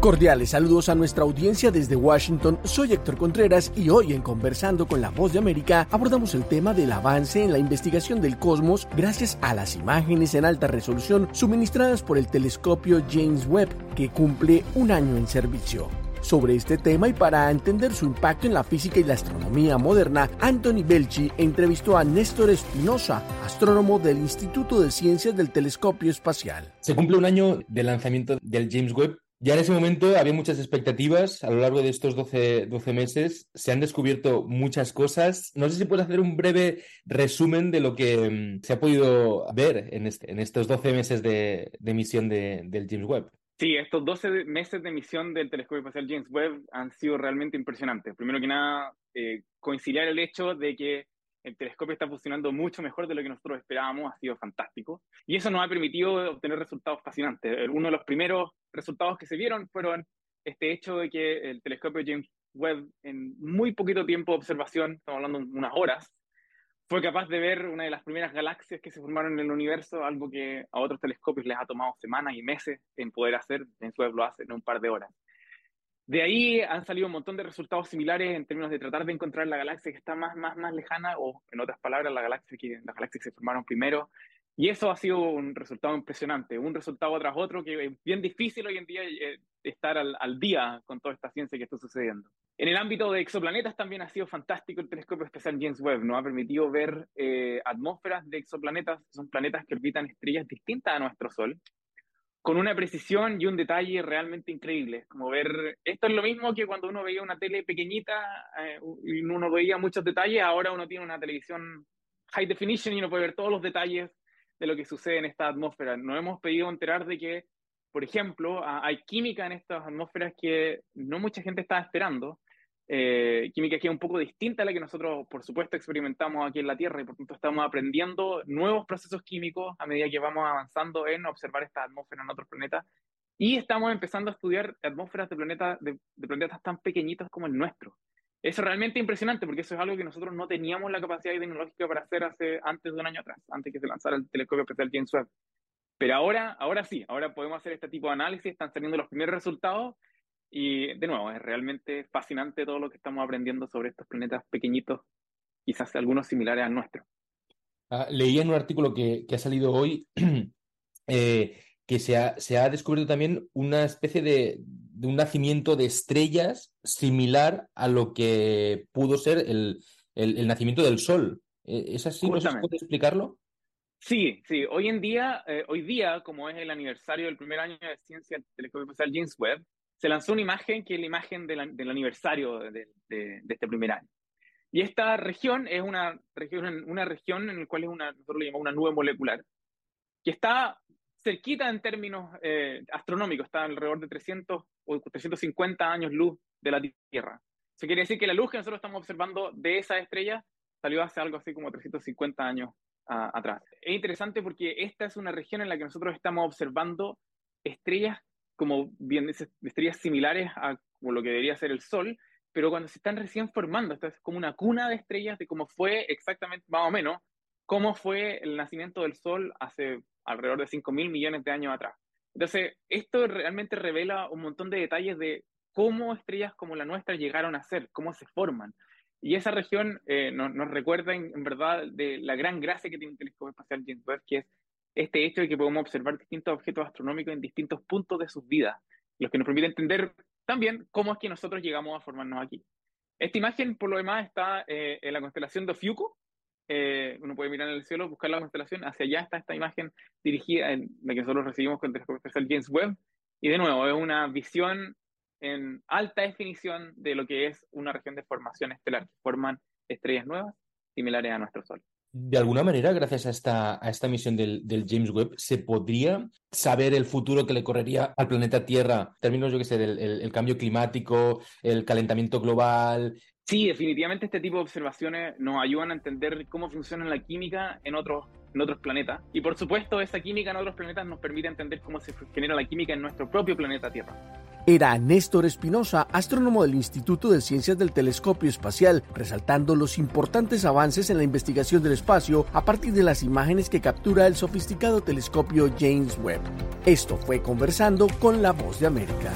Cordiales saludos a nuestra audiencia desde Washington. Soy Héctor Contreras y hoy en Conversando con la Voz de América abordamos el tema del avance en la investigación del cosmos gracias a las imágenes en alta resolución suministradas por el telescopio James Webb que cumple un año en servicio. Sobre este tema y para entender su impacto en la física y la astronomía moderna, Anthony Belchi entrevistó a Néstor Espinosa, astrónomo del Instituto de Ciencias del Telescopio Espacial. Se cumple un año del lanzamiento del James Webb ya en ese momento había muchas expectativas. A lo largo de estos 12, 12, meses se han descubierto muchas cosas. No sé si puedes hacer un breve resumen de lo que mm, se ha podido ver en, este, en estos 12 meses de, de misión de, del James Webb. Sí, estos 12 meses de misión del telescopio espacial James Webb han sido realmente impresionantes. Primero que nada, eh, coincidir el hecho de que el telescopio está funcionando mucho mejor de lo que nosotros esperábamos, ha sido fantástico. Y eso nos ha permitido obtener resultados fascinantes. Uno de los primeros resultados que se vieron fueron este hecho de que el telescopio James Webb, en muy poquito tiempo de observación, estamos hablando de unas horas, fue capaz de ver una de las primeras galaxias que se formaron en el universo, algo que a otros telescopios les ha tomado semanas y meses en poder hacer. James Webb lo hace en un par de horas. De ahí han salido un montón de resultados similares en términos de tratar de encontrar la galaxia que está más, más, más lejana, o en otras palabras, la galaxia que, las galaxias que se formaron primero. Y eso ha sido un resultado impresionante, un resultado tras otro que es bien difícil hoy en día eh, estar al, día con toda esta ciencia que está sucediendo. En el ámbito de exoplanetas también ha sido fantástico el telescopio especial James Webb, nos ha permitido ver eh, atmósferas de exoplanetas, son planetas que orbitan estrellas distintas a nuestro Sol, con una precisión y un detalle realmente increíble. Como ver, esto es lo mismo que cuando uno veía una tele pequeñita eh, y uno veía muchos detalles, ahora uno tiene una televisión high definition y uno puede ver todos los detalles de lo que sucede en esta atmósfera. Nos hemos pedido enterar de que, por ejemplo, hay química en estas atmósferas que no mucha gente estaba esperando eh, química que es un poco distinta a la que nosotros, por supuesto, experimentamos aquí en la Tierra y por tanto estamos aprendiendo nuevos procesos químicos a medida que vamos avanzando en observar esta atmósfera en otros planetas y estamos empezando a estudiar atmósferas de planetas, de, planetas tan pequeñitos como el nuestro. Es realmente impresionante porque eso es algo que nosotros no teníamos la capacidad tecnológica para hacer hace, antes de un año atrás, antes que se lanzara el telescopio especial James Webb. Pero ahora, ahora sí, ahora podemos hacer este tipo de análisis, están saliendo los primeros resultados y de nuevo, es realmente fascinante todo lo que estamos aprendiendo sobre estos planetas pequeñitos, quizás algunos similares al nuestro. Ah, leía en un artículo que, que ha salido hoy eh, que se ha, se ha, descubierto también una especie de, de, un nacimiento de estrellas similar a lo que pudo ser el, el, el nacimiento del Sol. Eh, ¿Es así? ¿No se puede explicarlo? Sí, sí. Hoy en día, eh, hoy día, como es el aniversario del primer año de ciencia del telescopio espacial James Webb, se lanzó una imagen que es la imagen de la, del aniversario de, de, de, este primer año. Y esta región es una región, una región en la cual es una, nosotros le llamamos una nube molecular, que está cerquita en términos eh, astronómicos, está alrededor de 300 o 350 años luz de la Tierra. Eso quiere decir que la luz que nosotros estamos observando de esa estrella salió hace algo así como 350 años atrás. Es interesante porque esta es una región en la que nosotros estamos observando estrellas como bien estrellas similares a como lo que debería ser el Sol, pero cuando se están recién formando, esto es como una cuna de estrellas de cómo fue exactamente, más o menos, cómo fue el nacimiento del Sol hace alrededor de 5 mil millones de años atrás. Entonces, esto realmente revela un montón de detalles de cómo estrellas como la nuestra llegaron a ser, cómo se forman. Y esa región eh, nos, nos, recuerda en, en, verdad de la gran gracia que tiene el telescopio espacial James Webb, que es este hecho de que podemos observar distintos objetos astronómicos en distintos puntos de sus vidas, los que nos permite entender también cómo es que nosotros llegamos a formarnos aquí. Esta imagen, por lo demás, está eh, en la constelación de Ofiuco. Eh, uno puede mirar en el cielo, buscar la constelación. Hacia allá está esta imagen dirigida, en que nosotros recibimos con el telescopio especial James Webb. Y de nuevo, es una visión en alta definición de lo que es una región de formación estelar, que forman estrellas nuevas similares a nuestro Sol de alguna manera, gracias a esta, a esta misión del, James Webb, ¿se podría saber el futuro que le correría al planeta Tierra en términos, yo qué sé, del el, el cambio climático, el calentamiento global? Sí, definitivamente este tipo de observaciones nos ayudan a entender cómo funciona la química en otros, en otros planetas. Y por supuesto, esa química en otros planetas nos permite entender cómo se genera la química en nuestro propio planeta Tierra era Néstor Espinosa, astrónomo del Instituto de Ciencias del Telescopio Espacial, resaltando los importantes avances en la investigación del espacio a partir de las imágenes que captura el sofisticado telescopio James Webb. Esto fue conversando con la voz de América.